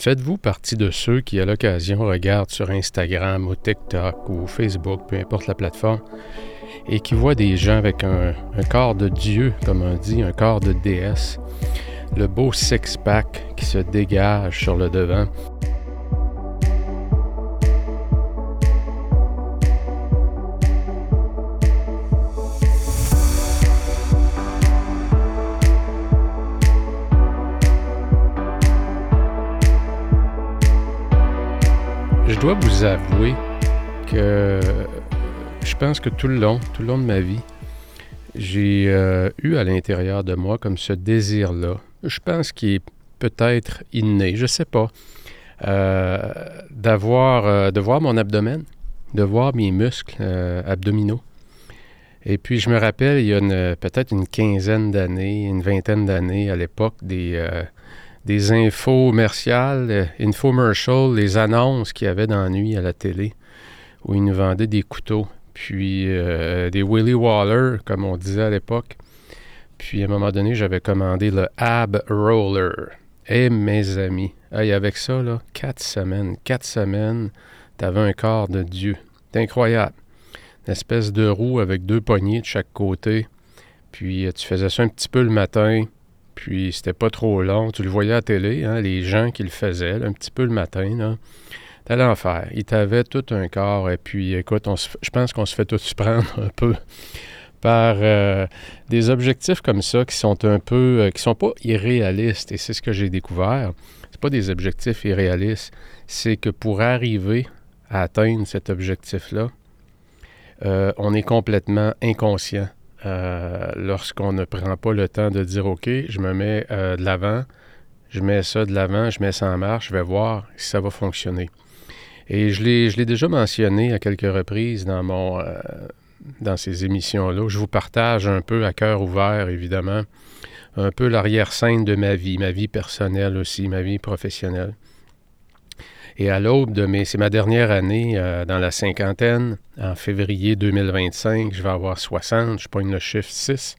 Faites-vous partie de ceux qui, à l'occasion, regardent sur Instagram ou TikTok ou Facebook, peu importe la plateforme, et qui voient des gens avec un, corps de Dieu, comme on dit, un corps de déesse, le beau six-pack qui se dégage sur le devant, je dois vous avouer que je pense que tout le long, tout le long de ma vie, j'ai euh, eu à l'intérieur de moi comme ce désir-là. Je pense qu'il est peut-être inné, je ne sais pas, euh, d'avoir, euh, de voir mon abdomen, de voir mes muscles abdominaux. Et puis je me rappelle, il y a peut-être une quinzaine d'années, une vingtaine d'années à l'époque, des des infos commerciales, euh, infomercials, les annonces qu'il y avait dans la nuit à la télé, où ils nous vendaient des couteaux, puis euh, des Willy Waller, comme on disait à l'époque. Puis à un moment donné, j'avais commandé le Ab Roller. Eh mes amis, hey, avec ça, là, quatre semaines, quatre semaines, t'avais un corps de Dieu. C'est incroyable. Une espèce de roue avec deux poignées de chaque côté. Puis euh, tu faisais ça un petit peu le matin, puis c'était pas trop long. Tu le voyais à télé, hein, les gens qui le faisaient, un petit peu le matin. Là. T'as l'enfer. Il t'avait tout un corps. Et puis, écoute, je pense qu'on se fait tous prendre un peu par euh, des objectifs comme ça qui sont un peu, euh, qui sont pas irréalistes. Et c'est ce que j'ai découvert. C'est pas des objectifs irréalistes. C'est que pour arriver à atteindre cet objectif-là, euh, on est complètement inconscient. Euh, lorsqu'on ne prend pas le temps de dire OK, je me mets euh, de l'avant, je mets ça de l'avant, je mets ça en marche, je vais voir si ça va fonctionner. Et je l'ai déjà mentionné à quelques reprises dans mon euh, dans ces émissions-là. Je vous partage un peu à cœur ouvert, évidemment, un peu l'arrière-scène de ma vie, ma vie personnelle aussi, ma vie professionnelle. Et à l'aube de mes... C'est ma dernière année euh, dans la cinquantaine. En février 2025, je vais avoir 60. Je pogne le chiffre 6.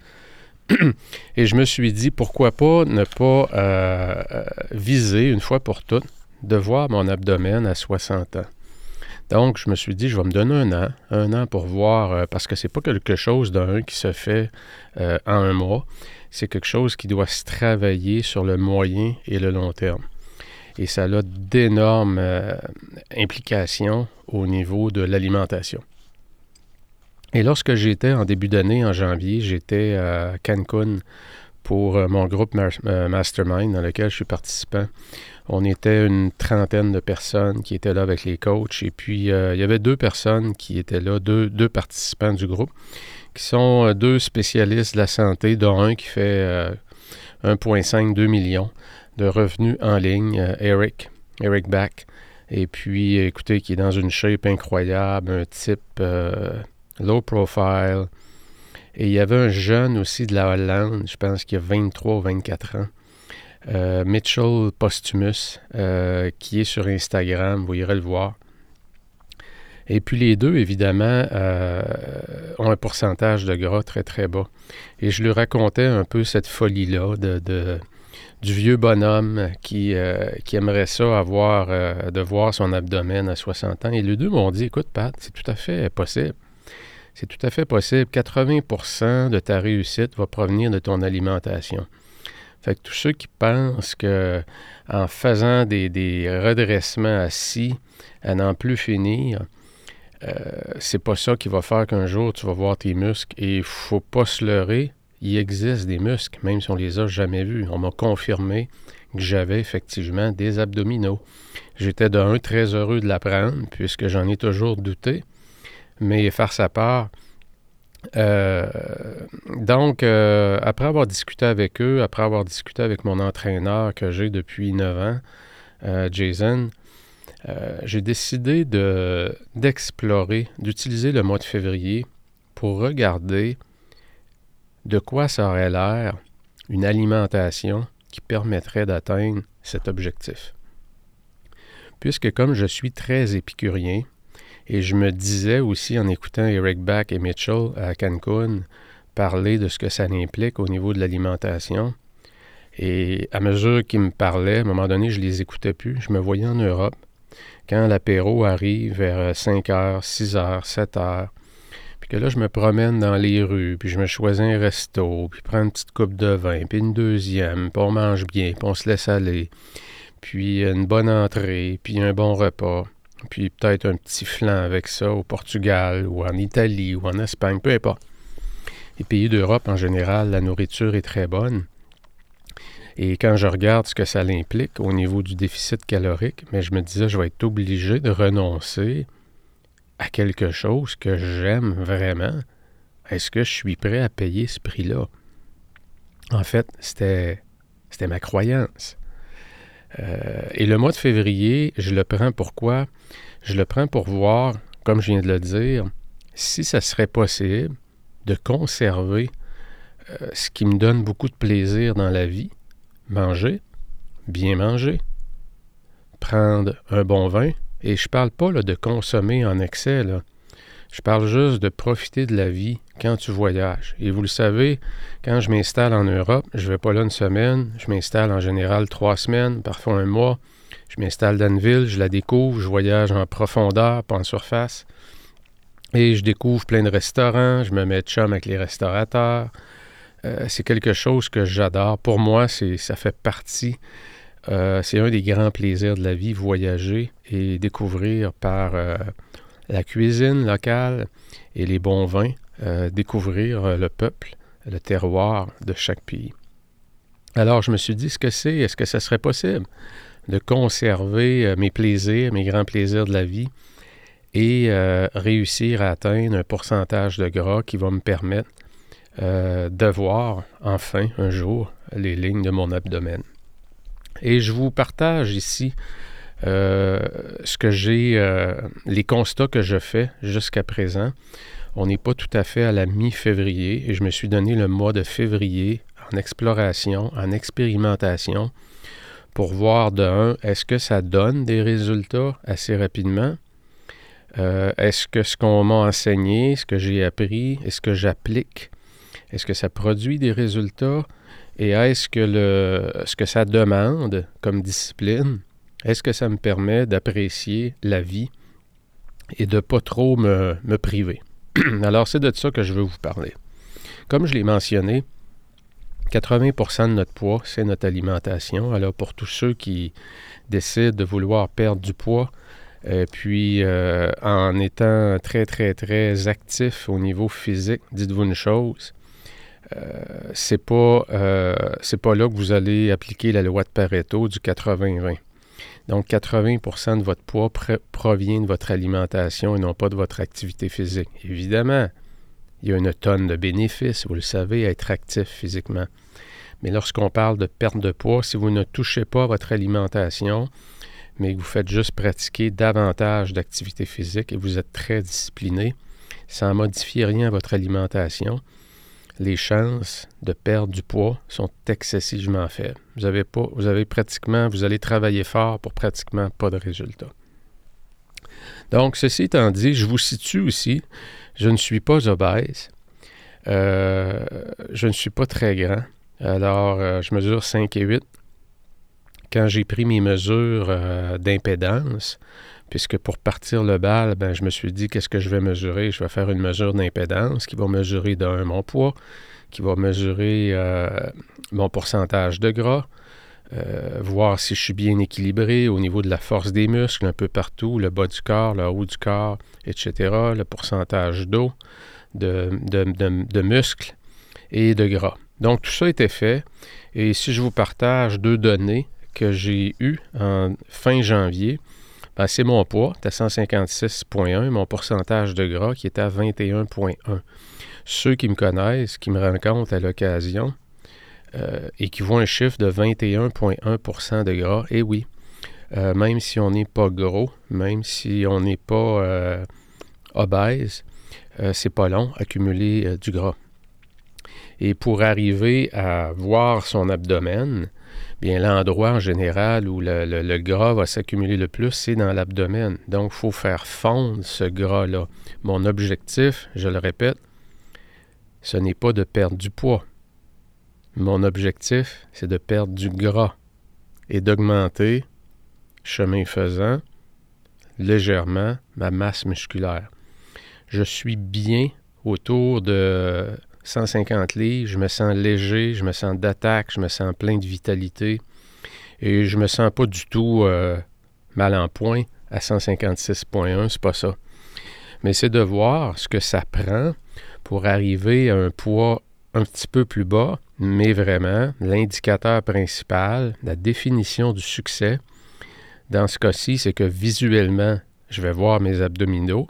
Et je me suis dit, pourquoi pas ne pas euh, euh, viser une fois pour toutes de voir mon abdomen à 60 ans. Donc, je me suis dit, je vais me donner un an, un an pour voir, parce que c'est pas quelque chose d'un qui se fait en un mois. C'est quelque chose qui doit se travailler sur le moyen et le long terme et ça a d'énormes euh, implications au niveau de l'alimentation. Et lorsque j'étais en début d'année, en janvier, j'étais à Cancun pour euh, mon groupe euh, Mastermind dans lequel je suis participant. On était une trentaine de personnes qui étaient là avec les coachs et puis il y avait deux personnes qui étaient là, deux, deux participants du groupe, qui sont deux spécialistes de la santé, dont un qui fait 1,5-2 millions de revenus en ligne, euh, Eric, Eric Back. Et puis, écoutez, qui est dans une shape incroyable, un type euh, low profile. Et il y avait un jeune aussi de la Hollande, je pense qu'il a 23 ou 24 ans, euh, Mitchell Postumus, qui est sur Instagram, vous irez le voir. Et puis les deux, évidemment, ont un pourcentage de gras très, très bas. Et je lui racontais un peu cette folie-là de du vieux bonhomme qui, euh, aimerait ça avoir, euh, de voir son abdomen à 60 ans. Et les deux m'ont dit, écoute, Pat, c'est tout à fait possible. C'est tout à fait possible. 80% de ta réussite va provenir de ton alimentation. Fait que tous ceux qui pensent que en faisant des, redressements assis, à n'en plus finir, euh, c'est pas ça qui va faire qu'un jour tu vas voir tes muscles. Et il faut pas se leurrer il existe des muscles, même si on les a jamais vus. On m'a confirmé que j'avais effectivement des abdominaux. J'étais d'un très heureux de l'apprendre, puisque j'en ai toujours douté. Mais farce à part, euh, donc, euh, après avoir discuté avec eux, après avoir discuté avec mon entraîneur que j'ai depuis 9 ans, euh, Jason, j'ai décidé d'explorer, d'utiliser le mois de février pour regarder de quoi ça aurait l'air une alimentation qui permettrait d'atteindre cet objectif? Puisque comme je suis très épicurien, et je me disais aussi en écoutant Eric Back et Mitchell à Cancun parler de ce que ça implique au niveau de l'alimentation, Et à mesure qu'ils me parlaient, à un moment donné, je les écoutais plus. Je me voyais en Europe. Quand l'apéro arrive vers 5 h, 6 h, 7 h, puis que là, je me promène dans les rues, puis je me choisis un resto, puis prends une petite coupe de vin, puis une deuxième, puis on mange bien, puis on se laisse aller, puis une bonne entrée, puis un bon repas, puis peut-être un petit flan avec ça au Portugal, ou en Italie, ou en Espagne, peu importe. Les pays d'Europe, en général, la nourriture est très bonne. Et quand je regarde ce que ça implique au niveau du déficit calorique, mais je me disais, je vais être obligé de renoncer à quelque chose que j'aime vraiment. Est-ce que je suis prêt à payer ce prix-là? En fait, c'était, ma croyance. Euh, et le mois de février, je le prends pourquoi? Je le prends pour voir, comme je viens de le dire, si ça serait possible de conserver euh, ce qui me donne beaucoup de plaisir dans la vie, manger, bien manger, prendre un bon vin, et je parle pas de consommer en excès, je parle juste de profiter de la vie quand tu voyages. Et vous le savez, quand je m'installe en Europe, je ne vais pas là une semaine, je m'installe en général trois semaines, parfois un mois. Je m'installe dans une ville, je la découvre, je voyage en profondeur, pas en surface. Et je découvre plein de restaurants, je me mets de chum avec les restaurateurs. Euh, c'est quelque chose que j'adore. Pour moi, ça fait partie, euh, c'est un des grands plaisirs de la vie, voyager et découvrir par euh, la cuisine locale et les bons vins, découvrir le peuple, le terroir de chaque pays. Alors, je me suis dit, ce que c'est, est-ce que ça serait possible de conserver mes plaisirs, mes grands plaisirs de la vie et réussir à atteindre un pourcentage de gras qui va me permettre euh, de voir enfin un jour les lignes de mon abdomen? Et je vous partage ici euh, ce que j'ai, euh, les constats que je fais jusqu'à présent. On n'est pas tout à fait à la mi-février et je me suis donné le mois de février en exploration, en expérimentation pour voir de un, est-ce que ça donne des résultats assez rapidement? est-ce que ce qu'on m'a enseigné, ce que j'ai appris, est-ce que j'applique? Est-ce que ça produit des résultats? Et est-ce que le, ce que ça demande comme discipline, est-ce que ça me permet d'apprécier la vie et de pas trop me, me priver? Alors, c'est de ça que je veux vous parler. Comme je l'ai mentionné, 80% de notre poids, c'est notre alimentation. Alors, pour tous ceux qui décident de vouloir perdre du poids, et puis euh, en étant très, très, très actif au niveau physique, dites-vous une chose, euh, c'est pas, euh, pas là que vous allez appliquer la loi de Pareto du 80-20. Donc, 80% de votre poids provient de votre alimentation et non pas de votre activité physique. Évidemment, il y a une tonne de bénéfices, vous le savez, à être actif physiquement. Mais lorsqu'on parle de perte de poids, si vous ne touchez pas votre alimentation, mais que vous faites juste pratiquer davantage d'activité physique et vous êtes très discipliné, ça ne modifie rien à votre alimentation les chances de perdre du poids sont excessivement faibles. Vous avez pratiquement, vous allez travailler fort pour pratiquement pas de résultats. Donc, ceci étant dit, je vous situe aussi, je ne suis pas obèse, euh, je ne suis pas très grand, alors euh, je mesure 5 et 8. Quand j'ai pris mes mesures euh, d'impédance, puisque pour partir le bal, ben, je me suis dit qu'est-ce que je vais mesurer? Je vais faire une mesure d'impédance qui va mesurer d'un mon poids, qui va mesurer euh, mon pourcentage de gras, euh, voir si je suis bien équilibré au niveau de la force des muscles un peu partout, le bas du corps, le haut du corps, etc., le pourcentage d'eau, de, de muscles et de gras. Donc tout ça été fait. Et si je vous partage deux données que j'ai eues en fin janvier, c'est mon poids, à 156,1, mon pourcentage de gras qui est à 21,1. Ceux qui me connaissent, qui me rencontrent à l'occasion euh, et qui voient un chiffre de 21,1% de gras, eh oui, euh, même si on n'est pas gros, même si on n'est pas euh, obèse, c'est pas long, accumuler du gras. Et pour arriver à voir son abdomen, bien l'endroit en général où le, gras va s'accumuler le plus, c'est dans l'abdomen. Donc, il faut faire fondre ce gras-là. Mon objectif, je le répète, ce n'est pas de perdre du poids. Mon objectif, c'est de perdre du gras et d'augmenter, chemin faisant, légèrement ma masse musculaire. Je suis bien autour de 150 livres, je me sens léger, je me sens d'attaque, je me sens plein de vitalité et je me sens pas du tout euh, mal en point à 156.1, c'est pas ça. Mais c'est de voir ce que ça prend pour arriver à un poids un petit peu plus bas, mais vraiment l'indicateur principal, la définition du succès, dans ce cas-ci, c'est que visuellement, je vais voir mes abdominaux.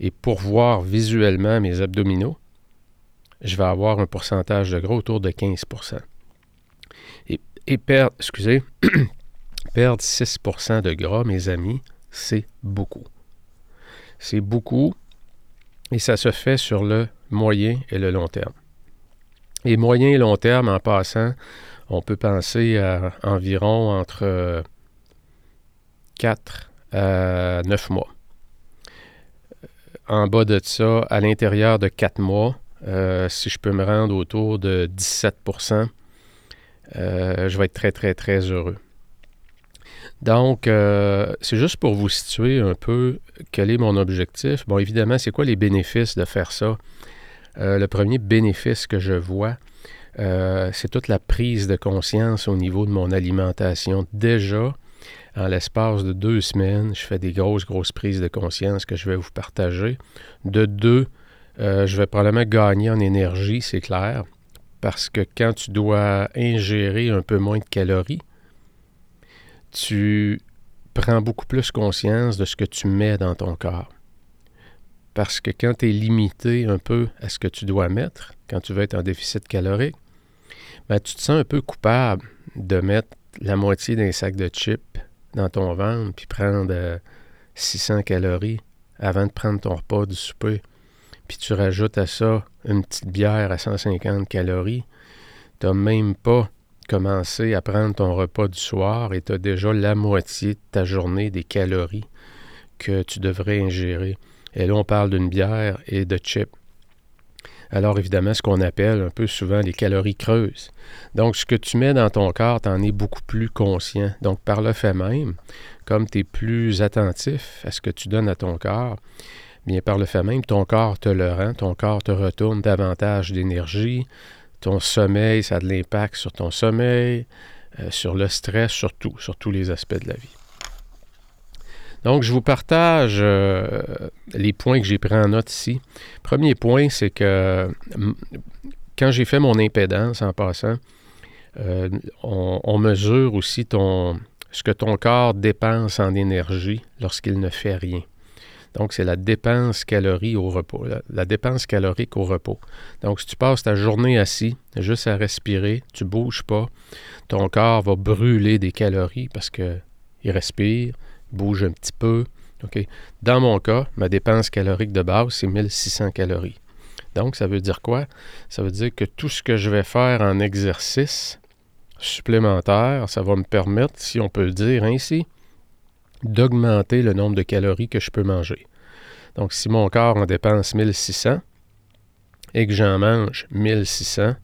Et pour voir visuellement mes abdominaux, je vais avoir un pourcentage de gras autour de 15 Et, et perdre, excusez, perdre 6% de gras, mes amis, c'est beaucoup. C'est beaucoup et ça se fait sur le moyen et le long terme. Et moyen et long terme, en passant, on peut penser à environ entre 4 à 9 mois. En bas de ça, à l'intérieur de 4 mois, euh, si je peux me rendre autour de 17% euh, je vais être très, très, très heureux. Donc, euh, c'est juste pour vous situer un peu quel est mon objectif. Bon, évidemment, c'est quoi les bénéfices de faire ça? le premier bénéfice que je vois, c'est toute la prise de conscience au niveau de mon alimentation. Déjà, en l'espace de deux semaines, je fais des grosses, grosses prises de conscience que je vais vous partager. De deux, euh, je vais probablement gagner en énergie, c'est clair, parce que quand tu dois ingérer un peu moins de calories, tu prends beaucoup plus conscience de ce que tu mets dans ton corps. Parce que quand tu es limité un peu à ce que tu dois mettre, quand tu veux être en déficit calorique, ben, tu te sens un peu coupable de mettre la moitié d'un sac de chips dans ton ventre puis prendre 600 calories avant de prendre ton repas du souper puis tu rajoutes à ça une petite bière à 150 calories, tu n'as même pas commencé à prendre ton repas du soir et tu as déjà la moitié de ta journée des calories que tu devrais ingérer. Et là, on parle d'une bière et de chips. Alors évidemment, ce qu'on appelle un peu souvent les calories creuses. Donc, ce que tu mets dans ton corps, tu en es beaucoup plus conscient. Donc, par le fait même, comme tu es plus attentif à ce que tu donnes à ton corps, bien par le fait même, ton corps te le rend, ton corps te retourne davantage d'énergie, ton sommeil, ça a de l'impact sur ton sommeil, euh, sur le stress, surtout, sur tous les aspects de la vie. Donc, je vous partage euh, les points que j'ai pris en note ici. Premier point, c'est que quand j'ai fait mon impédance en passant, euh, on, on, mesure aussi ton, ce que ton corps dépense en énergie lorsqu'il ne fait rien. Donc, c'est la dépense au repos, la, dépense calorique au repos. Donc, si tu passes ta journée assis, juste à respirer, tu ne bouges pas, ton corps va brûler des calories parce qu'il respire, bouge un petit peu. Dans mon cas, ma dépense calorique de base, c'est 1600 calories. Donc, ça veut dire quoi? Ça veut dire que tout ce que je vais faire en exercice supplémentaire, ça va me permettre, si on peut le dire ainsi, d'augmenter le nombre de calories que je peux manger. Donc, si mon corps en dépense 1600 et que j'en mange 1600,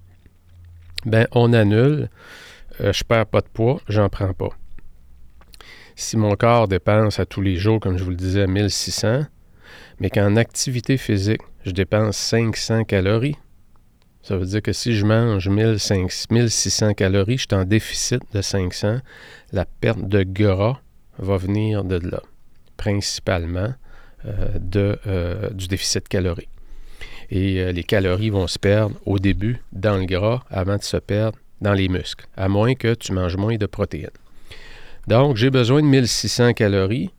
ben on annule, euh, je perds pas de poids, j'en prends pas. Si mon corps dépense à tous les jours, comme je vous le disais, 1600, mais qu'en activité physique, je dépense 500 calories, ça veut dire que si je mange 1600 calories, je suis en déficit de 500. La perte de gras va venir de là, principalement euh, de, euh, du déficit calorique. Et euh, les calories vont se perdre au début dans le gras avant de se perdre dans les muscles, à moins que tu manges moins de protéines. Donc, j'ai besoin de 1600 calories.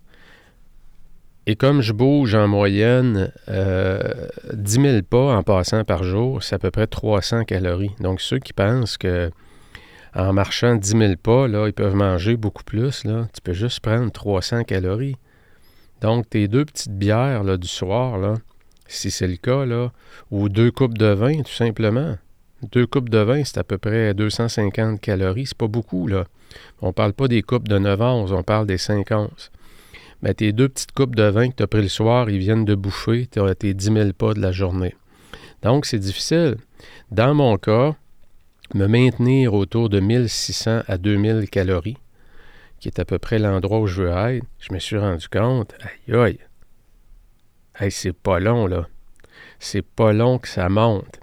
Et comme je bouge en moyenne 10 000 pas en passant par jour, c'est à peu près 300 calories. Donc, ceux qui pensent que en marchant 10 000 pas, là, ils peuvent manger beaucoup plus. Là. Tu peux juste prendre 300 calories. Donc, tes deux petites bières là, du soir, là, si c'est le cas, là, ou deux coupes de vin, tout simplement. Deux coupes de vin, c'est à peu près 250 calories. C'est pas beaucoup, là. On parle pas des coupes de 9 11, on parle des 5 11. Mais tes deux petites coupes de vin que tu as pris le soir, ils viennent de bouffer tes 10 000 pas de la journée. Donc, c'est difficile. Dans mon cas, me maintenir autour de 1600 à 2000 calories, qui est à peu près l'endroit où je veux être, je me suis rendu compte, aïe aïe, aïe, c'est pas long là. C'est pas long que ça monte.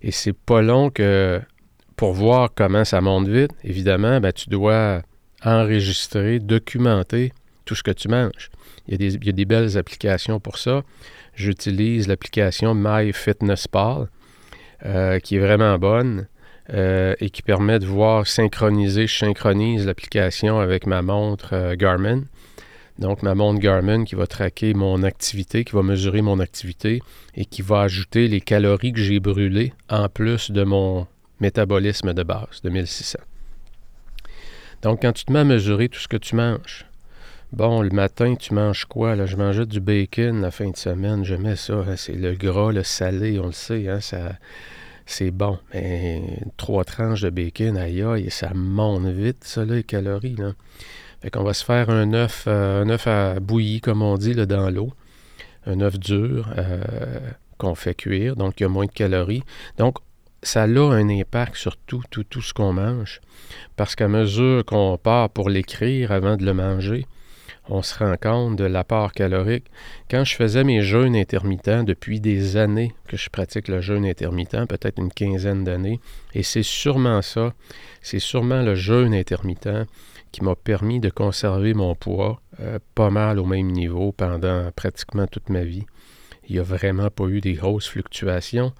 Et c'est pas long que pour voir comment ça monte vite, évidemment, ben, tu dois enregistrer, documenter tout ce que tu manges. Il y a des, belles applications pour ça. J'utilise l'application MyFitnessPal, euh, qui est vraiment bonne. Euh, et qui permet de voir synchroniser, je synchronise l'application avec ma montre euh, Garmin. Donc ma montre Garmin qui va traquer mon activité, qui va mesurer mon activité et qui va ajouter les calories que j'ai brûlées en plus de mon métabolisme de base de 1600. Donc quand tu te mets à mesurer tout ce que tu manges, Bon, le matin, tu manges quoi? Là? Je mangeais du bacon la fin de semaine. J'aimais ça. Hein. C'est le gras, le salé, on le sait. Hein? Ça, c'est bon. Mais trois tranches de bacon, aïe aïe, ça monte vite, ça, les calories. Là. Fait qu'on va se faire un œuf, euh, un œuf à bouillie, comme on dit, là, dans l'eau. Un œuf dur euh, qu'on fait cuire, donc il y a moins de calories. Donc, ça a un impact sur tout, tout, tout ce qu'on mange. Parce qu'à mesure qu'on part pour l'écrire avant de le manger, on se rend compte de l'apport calorique. Quand je faisais mes jeûnes intermittents depuis des années que je pratique le jeûne intermittent, peut-être une quinzaine d'années, et c'est sûrement ça, c'est sûrement le jeûne intermittent qui m'a permis de conserver mon poids euh, pas mal au même niveau pendant pratiquement toute ma vie. Il n'y a vraiment pas eu des grosses fluctuations,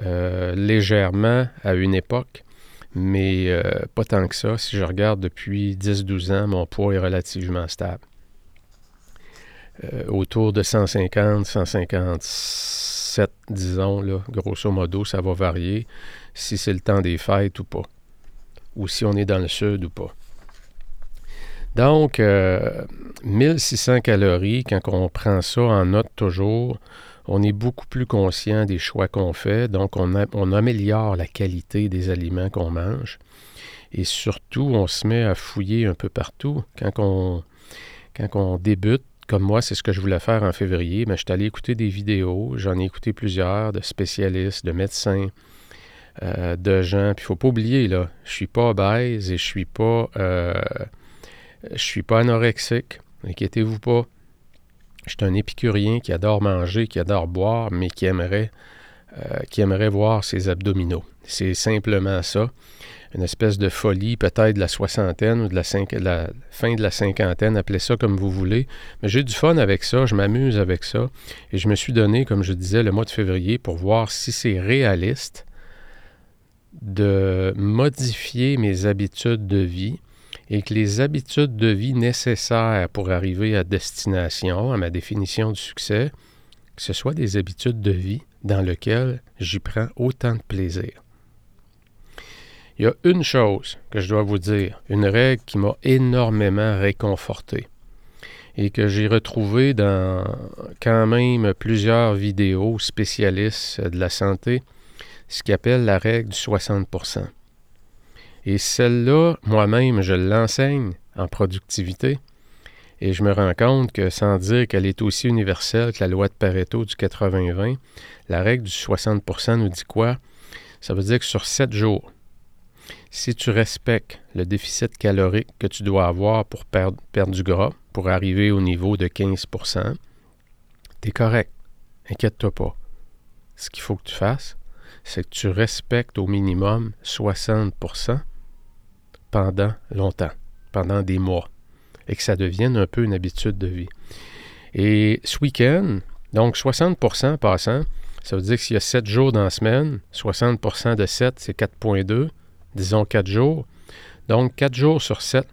euh, légèrement à une époque, mais euh, pas tant que ça. Si je regarde depuis 10-12 ans, mon poids est relativement stable. Euh, autour de 150, 157, disons, grosso modo, ça va varier si c'est le temps des fêtes ou pas, ou si on est dans le sud ou pas. Donc, 1600 euh, calories, quand on prend ça en note toujours, on est beaucoup plus conscient des choix qu'on fait, donc on, améliore la qualité des aliments qu'on mange. Et surtout, on se met à fouiller un peu partout. Quand on, débute, comme moi, c'est ce que je voulais faire en février, mais je suis allé écouter des vidéos, j'en ai écouté plusieurs de spécialistes, de médecins, euh, de gens. Puis il ne faut pas oublier, là, je suis pas obèse et je suis euh, suis pas anorexique. Inquiétez-vous pas. Je suis un épicurien qui adore manger, qui adore boire, mais qui aimerait, euh, qui aimerait voir ses abdominaux. C'est simplement ça une espèce de folie, peut-être de la soixantaine ou de la, fin de la cinquantaine, appelez ça comme vous voulez. Mais j'ai du fun avec ça, je m'amuse avec ça. Et je me suis donné, comme je disais, le mois de février pour voir si c'est réaliste de modifier mes habitudes de vie et que les habitudes de vie nécessaires pour arriver à destination, à ma définition du succès, que ce soit des habitudes de vie dans lesquelles j'y prends autant de plaisir. Il y a une chose que je dois vous dire, une règle qui m'a énormément réconforté et que j'ai retrouvée dans quand même plusieurs vidéos spécialistes de la santé, ce qu'on appelle la règle du 60 Et celle-là, moi-même, je l'enseigne en productivité et je me rends compte que sans dire qu'elle est aussi universelle que la loi de Pareto du 80-20, la règle du 60% nous dit quoi? Ça veut dire que sur 7 jours, si tu respectes le déficit calorique que tu dois avoir pour perdre, du gras, pour arriver au niveau de 15% tu es correct. Inquiète-toi pas. Ce qu'il faut que tu fasses, c'est que tu respectes au minimum 60 pendant longtemps, pendant des mois, et que ça devienne un peu une habitude de vie. Et ce week-end, donc 60% passant, ça veut dire que s'il y a 7 jours dans la semaine, 60% de 7, c'est 4,2 disons quatre jours. Donc, quatre jours sur sept,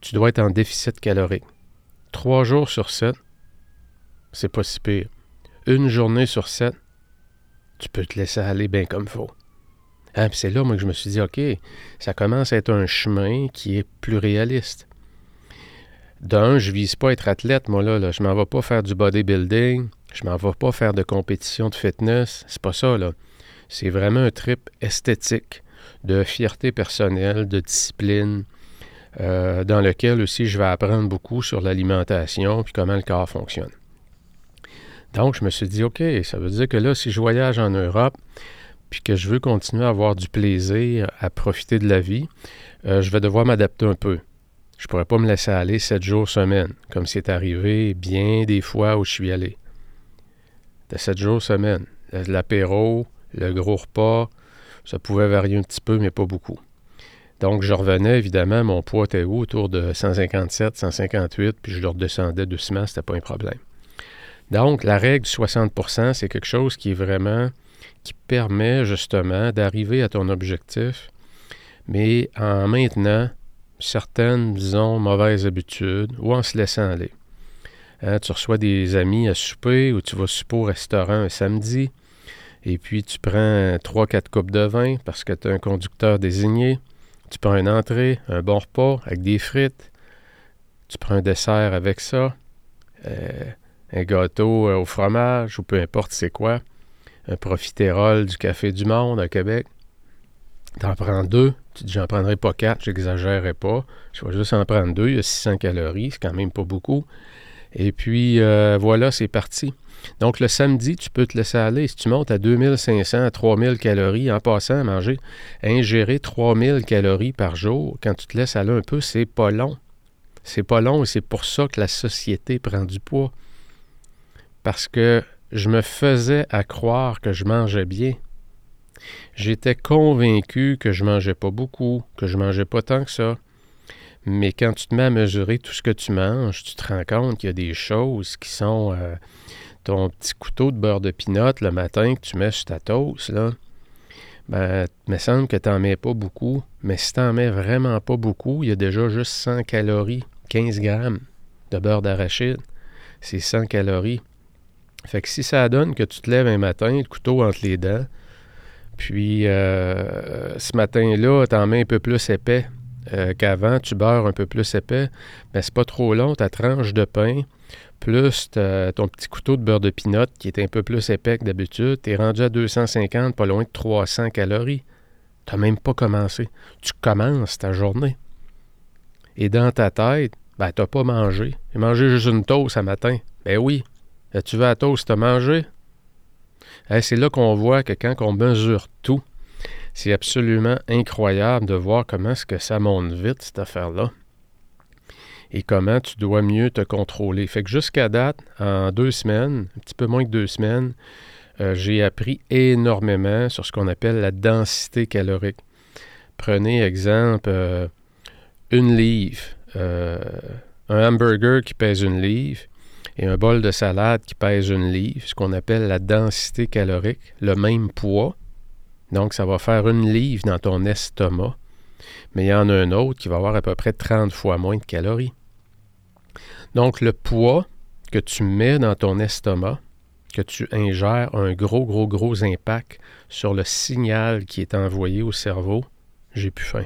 tu dois être en déficit calorique. Trois jours sur sept, c'est pas si pire. Une journée sur sept, tu peux te laisser aller bien comme il faut. Hein, c'est là, moi, que je me suis dit, OK, ça commence à être un chemin qui est plus réaliste. D'un, je vise pas être athlète, moi, là. là. Je m'en vais pas faire du bodybuilding. Je m'en vais pas faire de compétition de fitness. C'est pas ça, là. C'est vraiment un trip esthétique de fierté personnelle, de discipline, euh, dans lequel aussi je vais apprendre beaucoup sur l'alimentation puis comment le corps fonctionne. Donc, je me suis dit, OK, ça veut dire que là, si je voyage en Europe, puis que je veux continuer à avoir du plaisir, à profiter de la vie, euh, je vais devoir m'adapter un peu. Je ne pourrais pas me laisser aller sept jours semaine, comme c'est arrivé bien des fois où je suis allé. De sept jours semaine. L'apéro, le gros repas, ça pouvait varier un petit peu, mais pas beaucoup. Donc, je revenais, évidemment, mon poids était où? Autour de 157, 158, puis je le redescendais doucement, c'était pas un problème. Donc, la règle du 60% c'est quelque chose qui est vraiment, qui permet justement d'arriver à ton objectif, mais en maintenant certaines, disons, mauvaises habitudes ou en se laissant aller. Hein, tu reçois des amis à souper ou tu vas souper au restaurant un samedi, et puis tu prends 3-4 coupes de vin parce que tu es un conducteur désigné. Tu prends une entrée, un bon repas avec des frites. Tu prends un dessert avec ça. Euh, un gâteau euh, au fromage ou peu importe c'est quoi. Un profiterole du Café du Monde à Québec. Tu en prends deux. Tu dis, j'en prendrai pas quatre, j'exagérerai pas. Je vais juste en prendre deux. Il y a 600 calories, c'est quand même pas beaucoup. Et puis, euh, voilà, c'est parti. Donc, le samedi, tu peux te laisser aller. Si tu montes à 2500 à 3000 calories en passant à manger, ingérer 3000 calories par jour, quand tu te laisses aller un peu, c'est pas long. C'est pas long et c'est pour ça que la société prend du poids. Parce que je me faisais à croire que je mangeais bien. J'étais convaincu que je mangeais pas beaucoup, que je mangeais pas tant que ça. Mais quand tu te mets à mesurer tout ce que tu manges, tu te rends compte qu'il y a des choses qui sont euh, ton petit couteau de beurre de pinot le matin que tu mets sur ta toast, là, ben, il me semble que tu n'en mets pas beaucoup. Mais si tu n'en mets vraiment pas beaucoup, il y a déjà juste 100 calories, 15 grammes de beurre d'arachide. C'est 100 calories. Fait que si ça donne que tu te lèves un matin, le couteau entre les dents, puis euh, ce matin-là, tu en mets un peu plus épais euh, qu'avant, tu beurres un peu plus épais, mais c'est pas trop long, ta tranche de pain, plus ton petit couteau de beurre de pinot qui est un peu plus épais que d'habitude, tu es rendu à 250, pas loin de 300 calories. Tu n'as même pas commencé. Tu commences ta journée. Et dans ta tête, ben, tu n'as pas mangé. J'ai mangé juste une toast ce matin. Ben oui. Tu veux la toast, mangé? c'est là qu'on voit que quand on mesure tout, c'est absolument incroyable de voir comment est-ce que ça monte vite, cette affaire-là et comment tu dois mieux te contrôler. Fait que jusqu'à date, en deux semaines, un petit peu moins que deux semaines, euh, j'ai appris énormément sur ce qu'on appelle la densité calorique. Prenez exemple euh, une livre, euh, un hamburger qui pèse une livre et un bol de salade qui pèse une livre, ce qu'on appelle la densité calorique, le même poids. Donc, ça va faire une livre dans ton estomac, mais il y en a un autre qui va avoir à peu près 30 fois moins de calories. Donc, le poids que tu mets dans ton estomac, que tu ingères, a un gros, gros, gros impact sur le signal qui est envoyé au cerveau j'ai plus faim.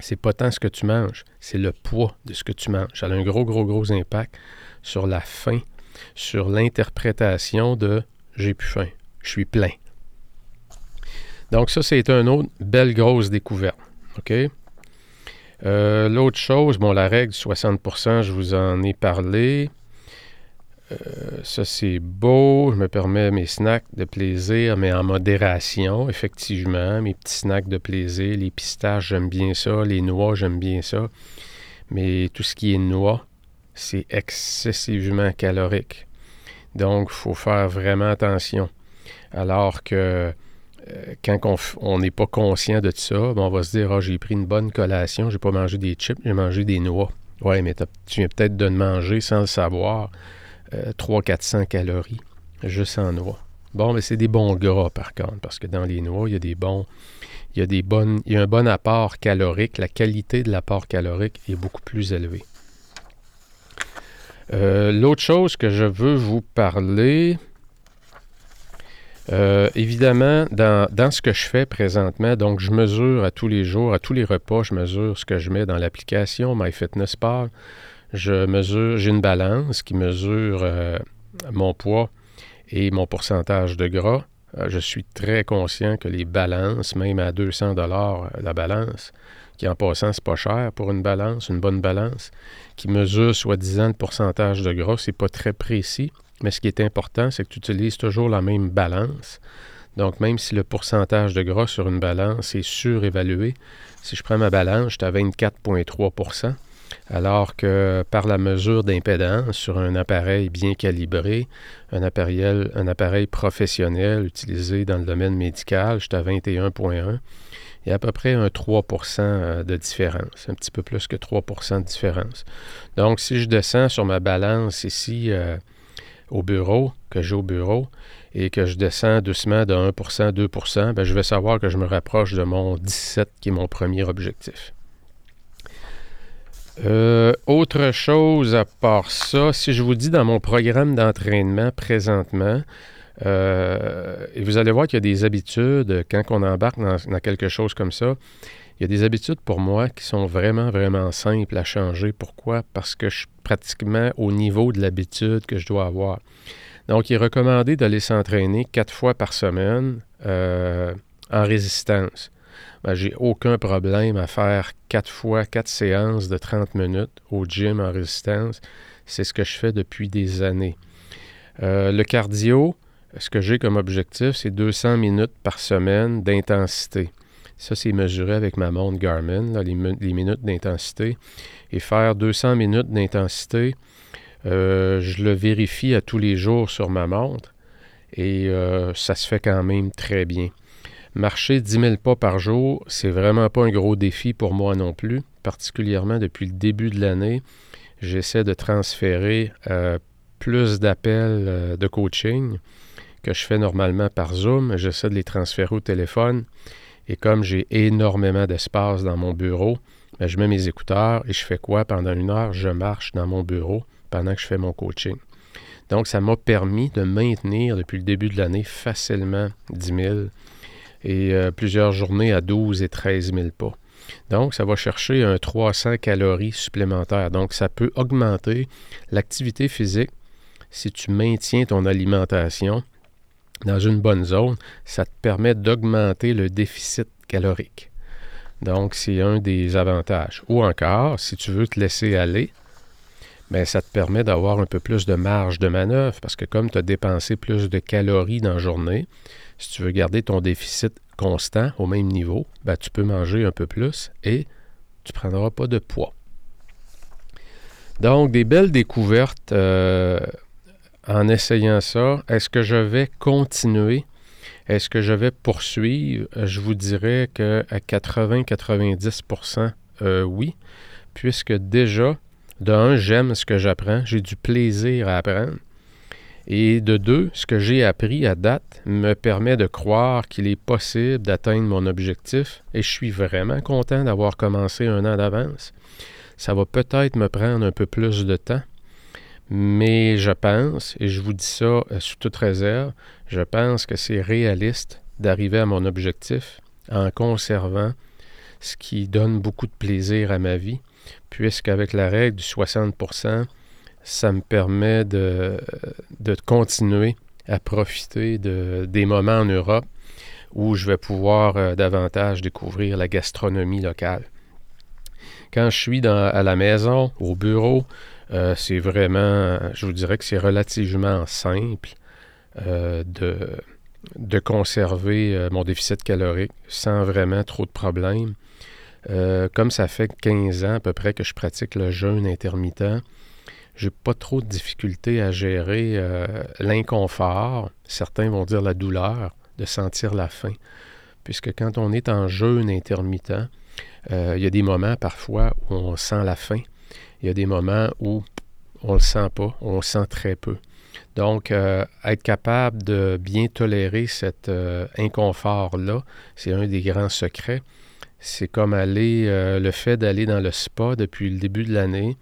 C'est pas tant ce que tu manges, c'est le poids de ce que tu manges. Ça a un gros, gros, gros impact sur la faim, sur l'interprétation de j'ai plus faim, je suis plein. Donc, ça, c'est une autre belle grosse découverte. OK? Euh, l'autre chose, bon, la règle du 60% je vous en ai parlé. Euh, ça, c'est beau. Je me permets mes snacks de plaisir, mais en modération, effectivement. Mes petits snacks de plaisir. Les pistaches, j'aime bien ça. Les noix, j'aime bien ça. Mais tout ce qui est noix, c'est excessivement calorique. Donc, il faut faire vraiment attention. Alors que euh, quand on n'est pas conscient de ça, ben, on va se dire Ah, j'ai pris une bonne collation, j'ai pas mangé des chips, j'ai mangé des noix. Ouais, mais tu viens peut-être de manger sans le savoir 300-400 euh, calories juste en noix. Bon, mais c'est des bons gras par contre, parce que dans les noix, il y a des bons. Il y a des bonnes. Il y a un bon apport calorique. La qualité de l'apport calorique est beaucoup plus élevée. Euh, l'autre chose que je veux vous parler, euh, évidemment, dans, ce que je fais présentement, donc je mesure à tous les jours, à tous les repas, je mesure ce que je mets dans l'application MyFitnessPal. Je mesure, j'ai une balance qui mesure euh, mon poids et mon pourcentage de gras. Je suis très conscient que les balances, même à 200 dollars la balance, qui en passant, c'est pas cher pour une balance, une bonne balance, qui mesure soi-disant le pourcentage de gras, c'est pas très précis. Mais ce qui est important, c'est que tu utilises toujours la même balance. Donc, même si le pourcentage de gras sur une balance est surévalué, si je prends ma balance, je suis à 24,3% alors que par la mesure d'impédance sur un appareil bien calibré, un appareil, un appareil professionnel utilisé dans le domaine médical, je suis à 21,1 il y a à peu près un 3% euh, de différence, un petit peu plus que 3% de différence. Donc, si je descends sur ma balance ici euh, au bureau, que j'ai au bureau, et que je descends doucement de 1% 2% ben, je vais savoir que je me rapproche de mon 17 qui est mon premier objectif. Euh, autre chose à part ça, si je vous dis dans mon programme d'entraînement présentement, et vous allez voir qu'il y a des habitudes, quand on embarque dans, quelque chose comme ça, il y a des habitudes pour moi qui sont vraiment, vraiment simples à changer. Pourquoi? Parce que je suis pratiquement au niveau de l'habitude que je dois avoir. Donc, il est recommandé d'aller s'entraîner quatre fois par semaine euh, en résistance. Ben, j'ai aucun problème à faire quatre fois quatre séances de 30 minutes au gym en résistance. C'est ce que je fais depuis des années. Euh, le cardio, ce que j'ai comme objectif, c'est 200 minutes par semaine d'intensité. Ça, c'est mesuré avec ma montre Garmin, les, minutes d'intensité. Et faire 200 minutes d'intensité, euh, je le vérifie à tous les jours sur ma montre et euh, ça se fait quand même très bien. Marcher 10 000 pas par jour, c'est vraiment pas un gros défi pour moi non plus, particulièrement depuis le début de l'année. J'essaie de transférer euh, plus d'appels de coaching que je fais normalement par Zoom. J'essaie de les transférer au téléphone. Et comme j'ai énormément d'espace dans mon bureau, ben, je mets mes écouteurs et je fais quoi? Pendant une heure? Je marche dans mon bureau pendant que je fais mon coaching. Donc, ça m'a permis de maintenir depuis le début de l'année facilement 10 000 et euh, plusieurs journées à 12 et 13 000 pas. Donc, ça va chercher un 300 calories supplémentaires. Donc, ça peut augmenter l'activité physique si tu maintiens ton alimentation dans une bonne zone, ça te permet d'augmenter le déficit calorique. Donc, c'est un des avantages. Ou encore, si tu veux te laisser aller, ben, ça te permet d'avoir un peu plus de marge de manœuvre parce que comme tu as dépensé plus de calories dans la journée, si tu veux garder ton déficit constant au même niveau, ben, tu peux manger un peu plus et tu ne prendras pas de poids. Donc, des belles découvertes euh, en essayant ça, est-ce que je vais continuer? Est-ce que je vais poursuivre? Je vous dirais qu'à 80-90% euh, oui, puisque déjà, de un, j'aime ce que j'apprends, j'ai du plaisir à apprendre. Et de deux, ce que j'ai appris à date me permet de croire qu'il est possible d'atteindre mon objectif et je suis vraiment content d'avoir commencé un an d'avance. Ça va peut-être me prendre un peu plus de temps, mais je pense, et je vous dis ça euh, sous toute réserve, je pense que c'est réaliste d'arriver à mon objectif en conservant ce qui donne beaucoup de plaisir à ma vie, puisqu'avec la règle du 60% ça me permet de, de continuer à profiter de, des moments en Europe où je vais pouvoir euh, davantage découvrir la gastronomie locale. Quand je suis à la maison, au bureau, euh, c'est vraiment, je vous dirais que c'est relativement simple euh, de, conserver euh, mon déficit calorique sans vraiment trop de problèmes. comme ça fait 15 ans à peu près que je pratique le jeûne intermittent, j'ai pas trop de difficultés à gérer l'inconfort, certains vont dire la douleur, de sentir la faim. Puisque quand on est en jeûne intermittent, il y a des moments parfois où on sent la faim il y a des moments où on ne le sent pas, on le sent très peu. Donc, euh, être capable de bien tolérer cet euh, inconfort-là, c'est un des grands secrets. C'est comme aller, euh, le fait d'aller dans le spa depuis le début de l'année.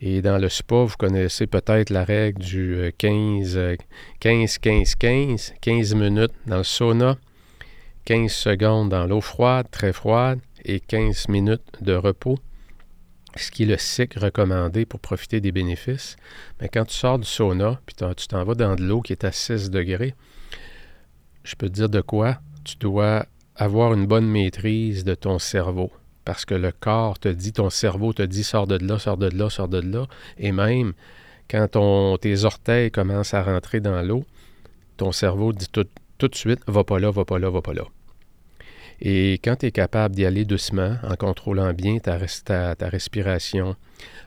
Et dans le spa, vous connaissez peut-être la règle du 15, 15, 15, 15, 15 minutes dans le sauna, 15 secondes dans l'eau froide, très froide, et 15 minutes de repos ce qui est le cycle recommandé pour profiter des bénéfices. Mais quand tu sors du sauna, puis tu t'en vas dans de l'eau qui est à 6 degrés, je peux te dire de quoi? Tu dois avoir une bonne maîtrise de ton cerveau. Parce que le corps te dit, ton cerveau te dit, sors de là, sors de là, sors de là. Et même quand ton, tes orteils commencent à rentrer dans l'eau, ton cerveau dit tout, tout de suite, va pas là, va pas là, va pas là. Et quand tu es capable d'y aller doucement, en contrôlant bien ta, respiration,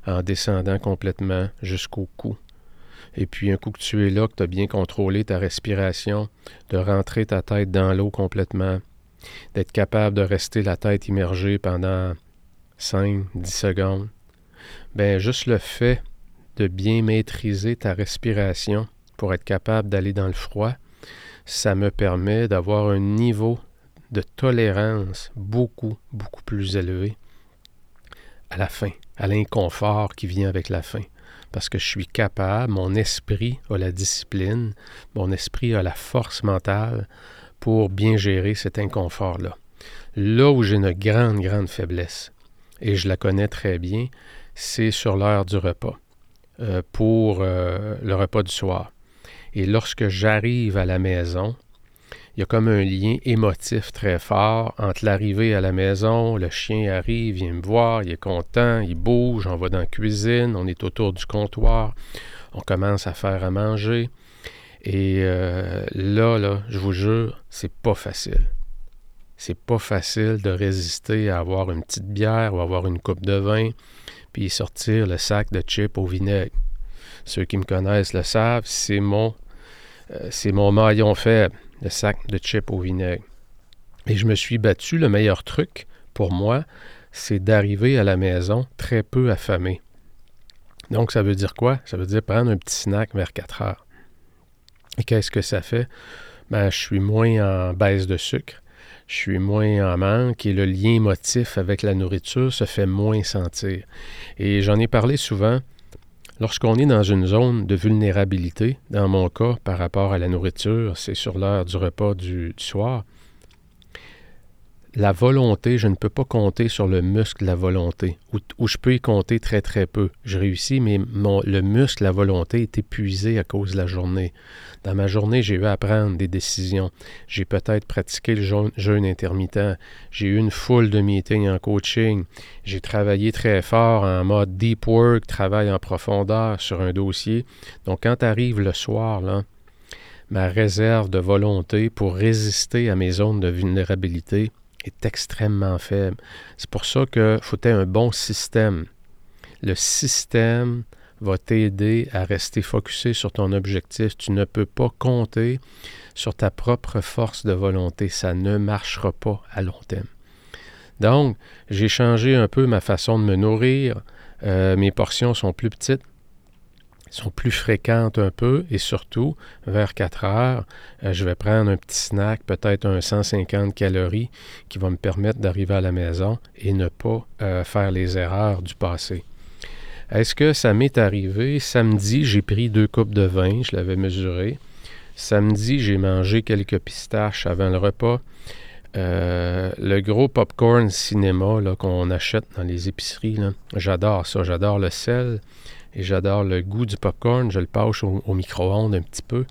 en descendant complètement jusqu'au cou, et puis un coup que tu es là, que tu as bien contrôlé ta respiration, de rentrer ta tête dans l'eau complètement, d'être capable de rester la tête immergée pendant 5, 10 secondes, ben juste le fait de bien maîtriser ta respiration pour être capable d'aller dans le froid, ça me permet d'avoir un niveau de tolérance beaucoup, beaucoup plus élevé à la faim, à l'inconfort qui vient avec la faim. Parce que je suis capable, mon esprit a la discipline, mon esprit a la force mentale pour bien gérer cet inconfort-là. Là où j'ai une grande, grande faiblesse, et je la connais très bien, c'est sur l'heure du repas, euh, pour euh, le repas du soir. Et lorsque j'arrive à la maison, il y a comme un lien émotif très fort entre l'arrivée à la maison, le chien arrive, vient me voir, il est content, il bouge, on va dans la cuisine, on est autour du comptoir, on commence à faire à manger. Et euh, là, là, je vous jure, c'est pas facile. C'est pas facile de résister à avoir une petite bière ou avoir une coupe de vin, puis sortir le sac de chips au vinaigre. Ceux qui me connaissent le savent, c'est mon, euh, c'est mon maillon faible le sac de chips au vinaigre. Et je me suis battu, le meilleur truc pour moi, c'est d'arriver à la maison très peu affamé. Donc, ça veut dire quoi? Ça veut dire prendre un petit snack vers 4 heures. Et qu'est-ce que ça fait? Ben, je suis moins en baisse de sucre, je suis moins en manque et le lien émotif avec la nourriture se fait moins sentir. Et j'en ai parlé souvent, Lorsqu'on est dans une zone de vulnérabilité, dans mon cas par rapport à la nourriture, c'est sur l'heure du repas du, soir, la volonté, je ne peux pas compter sur le muscle la volonté, ou, je peux y compter très très peu. Je réussis, mais mon, le muscle la volonté est épuisé à cause de la journée. Dans ma journée, j'ai eu à prendre des décisions. J'ai peut-être pratiqué le jeûne, intermittent. J'ai eu une foule de meetings en coaching. J'ai travaillé très fort en mode deep work, travail en profondeur sur un dossier. Donc quand arrive le soir, là, ma réserve de volonté pour résister à mes zones de vulnérabilité est extrêmement faible. C'est pour ça qu'il faut un bon système. Le système va t'aider à rester focusé sur ton objectif. Tu ne peux pas compter sur ta propre force de volonté. Ça ne marchera pas à long terme. Donc, j'ai changé un peu ma façon de me nourrir. Euh, mes portions sont plus petites sont plus fréquentes un peu et surtout, vers 4 heures, euh, je vais prendre un petit snack, peut-être un 150 calories, qui va me permettre d'arriver à la maison et ne pas euh, faire les erreurs du passé. Est-ce que ça m'est arrivé? Samedi, j'ai pris deux coupes de vin, je l'avais mesuré. Samedi, j'ai mangé quelques pistaches avant le repas. Euh, le gros popcorn cinéma qu'on achète dans les épiceries, j'adore ça, j'adore le sel et j'adore le goût du popcorn. Je le pâche au, micro-ondes un petit peu.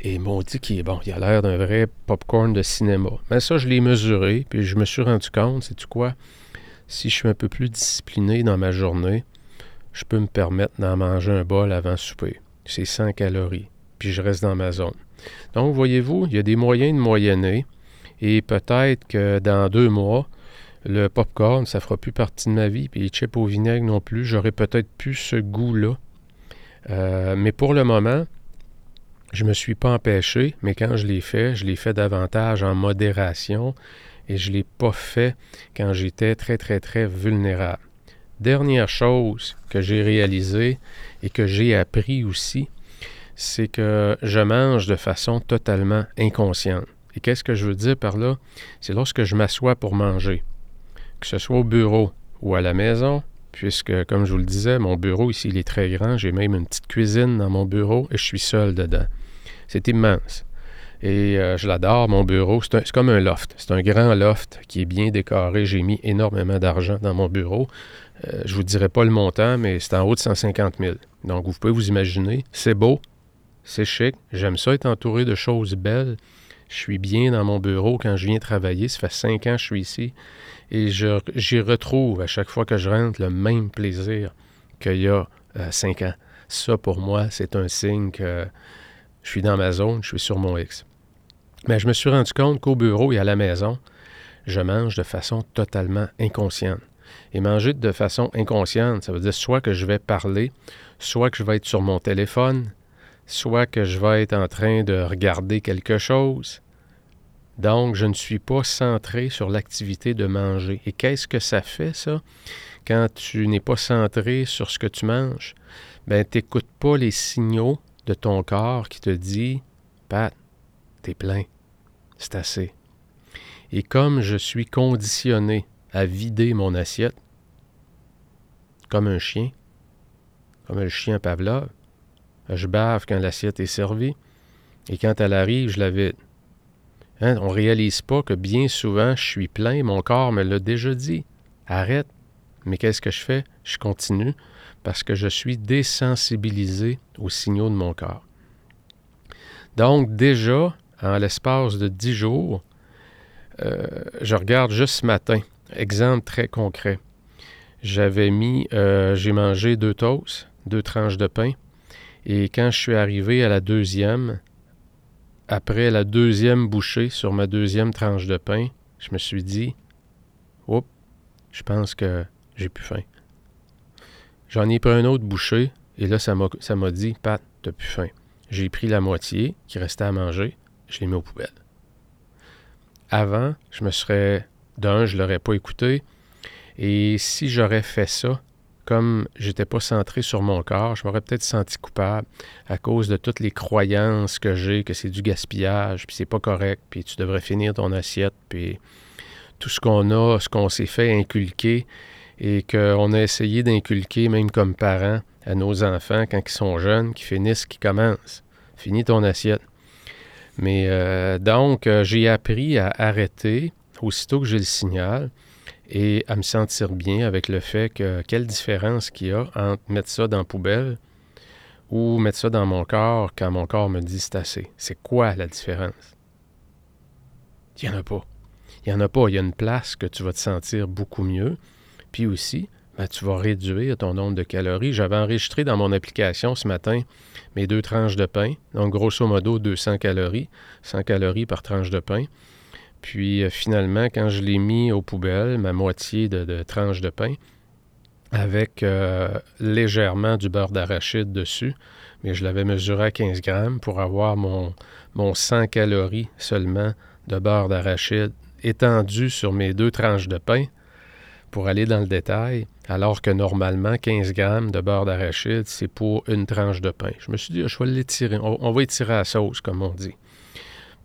Et m'ont dit qu'il est bon, il a l'air d'un vrai popcorn de cinéma. Mais ça, je l'ai mesuré, puis je me suis rendu compte, c'est tu quoi? Si je suis un peu plus discipliné dans ma journée, je peux me permettre d'en manger un bol avant souper. C'est 100 calories, puis je reste dans ma zone. Donc, voyez-vous, il y a des moyens de moyenner, et peut-être que dans deux mois, le popcorn, ça fera plus partie de ma vie, puis les chips au vinaigre non plus. J'aurais peut-être plus ce goût-là. Euh, mais pour le moment, je ne me suis pas empêché, mais quand je l'ai fait, je l'ai fait davantage en modération et je ne l'ai pas fait quand j'étais très, très, très vulnérable. Dernière chose que j'ai réalisée et que j'ai appris aussi, c'est que je mange de façon totalement inconsciente. Et qu'est-ce que je veux dire par là? C'est lorsque je m'assois pour manger que ce soit au bureau ou à la maison, puisque, comme je vous le disais, mon bureau ici, il est très grand. J'ai même une petite cuisine dans mon bureau et je suis seul dedans. C'est immense. Et euh, je l'adore, mon bureau. C'est comme un loft. C'est un grand loft qui est bien décoré. J'ai mis énormément d'argent dans mon bureau. Euh, je ne vous dirai pas le montant, mais c'est en haut de 150 000. Donc, vous pouvez vous imaginer. C'est beau, c'est chic. J'aime ça être entouré de choses belles. Je suis bien dans mon bureau quand je viens travailler. Ça fait cinq ans que je suis ici. Et j'y retrouve à chaque fois que je rentre le même plaisir qu'il y a euh, cinq ans. Ça, pour moi, c'est un signe que je suis dans ma zone, je suis sur mon X. Mais je me suis rendu compte qu'au bureau et à la maison, je mange de façon totalement inconsciente. Et manger de façon inconsciente, ça veut dire soit que je vais parler, soit que je vais être sur mon téléphone, soit que je vais être en train de regarder quelque chose. Donc, je ne suis pas centré sur l'activité de manger. Et qu'est-ce que ça fait, ça, quand tu n'es pas centré sur ce que tu manges? Ben, tu n'écoutes pas les signaux de ton corps qui te dit Pat, t'es plein, c'est assez. Et comme je suis conditionné à vider mon assiette, comme un chien, comme le chien Pavlov, je bave quand l'assiette est servie, et quand elle arrive, je la vide. Hein, on ne réalise pas que bien souvent, je suis plein, mon corps me l'a déjà dit. Arrête. Mais qu'est-ce que je fais? Je continue parce que je suis désensibilisé aux signaux de mon corps. Donc déjà, en l'espace de dix jours, euh, je regarde juste ce matin, exemple très concret. J'avais mis, euh, j'ai mangé deux toasts, deux tranches de pain, et quand je suis arrivé à la deuxième, après la deuxième bouchée sur ma deuxième tranche de pain, je me suis dit, oups, je pense que j'ai plus faim. J'en ai pris un autre bouchée, et là, ça m'a dit, Pat, t'as plus faim. J'ai pris la moitié qui restait à manger, je l'ai mis aux poubelles. Avant, je me serais, d'un, je l'aurais pas écouté, et si j'aurais fait ça, comme j'étais pas centré sur mon corps, je m'aurais peut-être senti coupable à cause de toutes les croyances que j'ai, que c'est du gaspillage, puis c'est pas correct, puis tu devrais finir ton assiette, puis tout ce qu'on a, ce qu'on s'est fait inculquer et qu'on a essayé d'inculquer même comme parents à nos enfants quand ils sont jeunes, qui finissent, qui commencent. Finis ton assiette. Mais euh, donc, euh, j'ai appris à arrêter aussitôt que j'ai le signal et à me sentir bien avec le fait que quelle différence qu'il y a entre mettre ça dans la poubelle ou mettre ça dans mon corps quand mon corps me dit c'est assez. C'est quoi la différence? Il n'y en a pas. Il n'y en a pas. Il y a une place que tu vas te sentir beaucoup mieux. Puis aussi, ben, tu vas réduire ton nombre de calories. J'avais enregistré dans mon application ce matin mes deux tranches de pain. Donc, grosso modo, 200 calories. 100 calories par tranche de pain. Puis euh, finalement, quand je l'ai mis aux poubelles, ma moitié de, tranche de pain, avec euh, légèrement du beurre d'arachide dessus, mais je l'avais mesuré à 15 grammes pour avoir mon, mon 100 calories seulement de beurre d'arachide étendu sur mes deux tranches de pain pour aller dans le détail, alors que normalement, 15 grammes de beurre d'arachide, c'est pour une tranche de pain. Je me suis dit, je vais l'étirer. On, va étirer à sauce, comme on dit.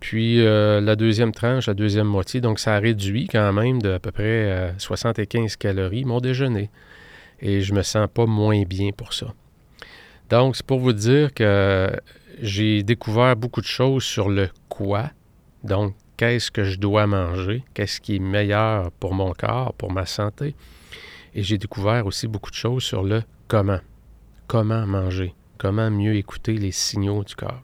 Puis euh, la deuxième tranche, la deuxième moitié, donc ça a réduit quand même de à peu près 75 euh, calories mon déjeuner. Et je me sens pas moins bien pour ça. Donc, c'est pour vous dire que j'ai découvert beaucoup de choses sur le quoi. Donc, qu'est-ce que je dois manger, qu'est-ce qui est meilleur pour mon corps, pour ma santé? Et j'ai découvert aussi beaucoup de choses sur le comment. Comment manger, comment mieux écouter les signaux du corps.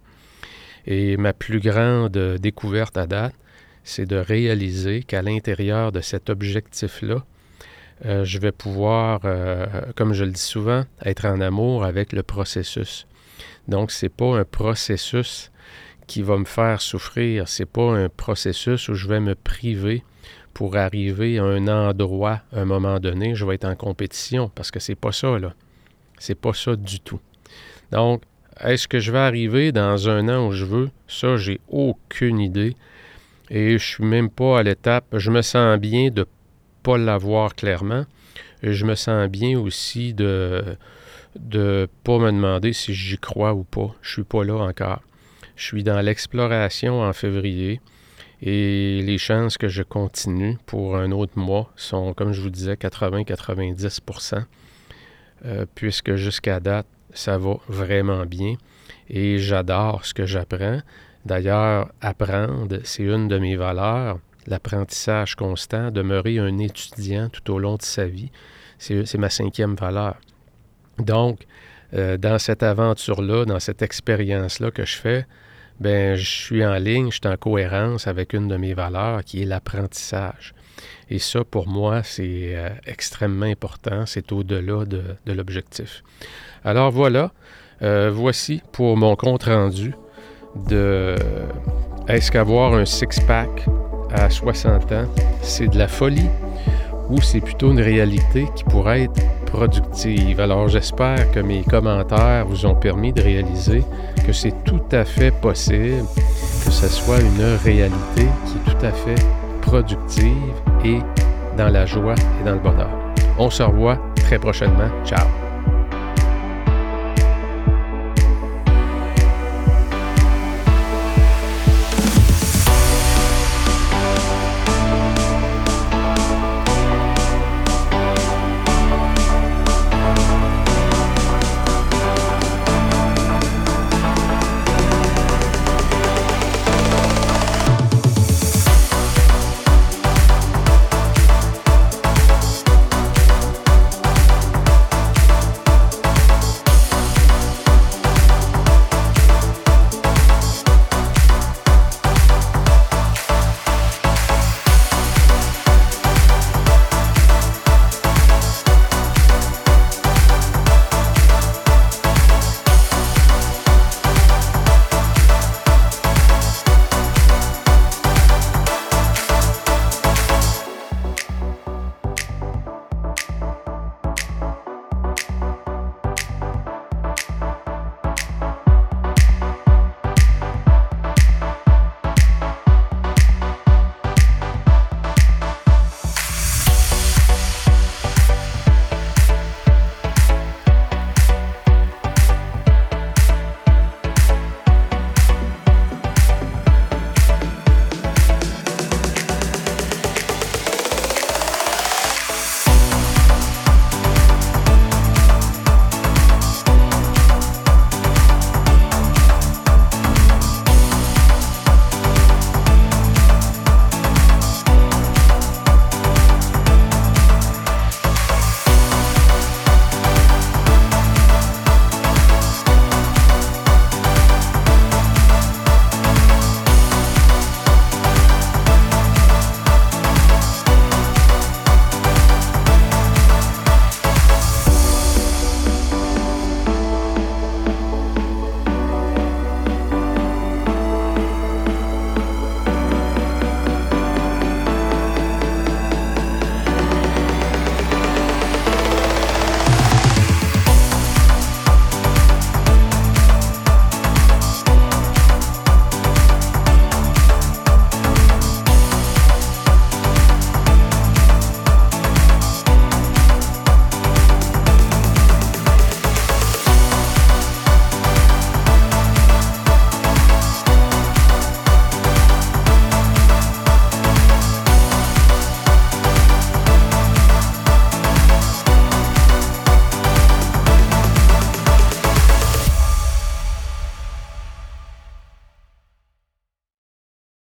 Et ma plus grande découverte à date, c'est de réaliser qu'à l'intérieur de cet objectif-là, euh, je vais pouvoir, euh, comme je le dis souvent, être en amour avec le processus. Donc, ce n'est pas un processus qui va me faire souffrir, c'est pas un processus où je vais me priver pour arriver à un endroit à un moment donné, je vais être en compétition parce que c'est pas ça là. C'est pas ça du tout. Donc, est-ce que je vais arriver dans un an où je veux? Ça, j'ai aucune idée. Et je suis même pas à l'étape. Je me sens bien de ne pas l'avoir clairement. Je me sens bien aussi de ne pas me demander si j'y crois ou pas. Je suis pas là encore. Je suis dans l'exploration en février. Et les chances que je continue pour un autre mois sont, comme je vous disais, 80-90% euh, puisque jusqu'à date, ça va vraiment bien et j'adore ce que j'apprends. D'ailleurs, apprendre, c'est une de mes valeurs, l'apprentissage constant, demeurer un étudiant tout au long de sa vie, c'est ma cinquième valeur. Donc, euh, dans cette aventure-là, dans cette expérience-là que je fais, ben, je suis en ligne, je suis en cohérence avec une de mes valeurs qui est l'apprentissage. Et ça, pour moi, c'est euh, extrêmement important, c'est au-delà de, de l'objectif. Alors voilà, euh, voici pour mon compte rendu de Est-ce qu'avoir un six-pack à 60 ans, c'est de la folie ou c'est plutôt une réalité qui pourrait être productive? Alors j'espère que mes commentaires vous ont permis de réaliser que c'est tout à fait possible que ce soit une réalité qui est tout à fait productive et dans la joie et dans le bonheur. On se revoit très prochainement. Ciao!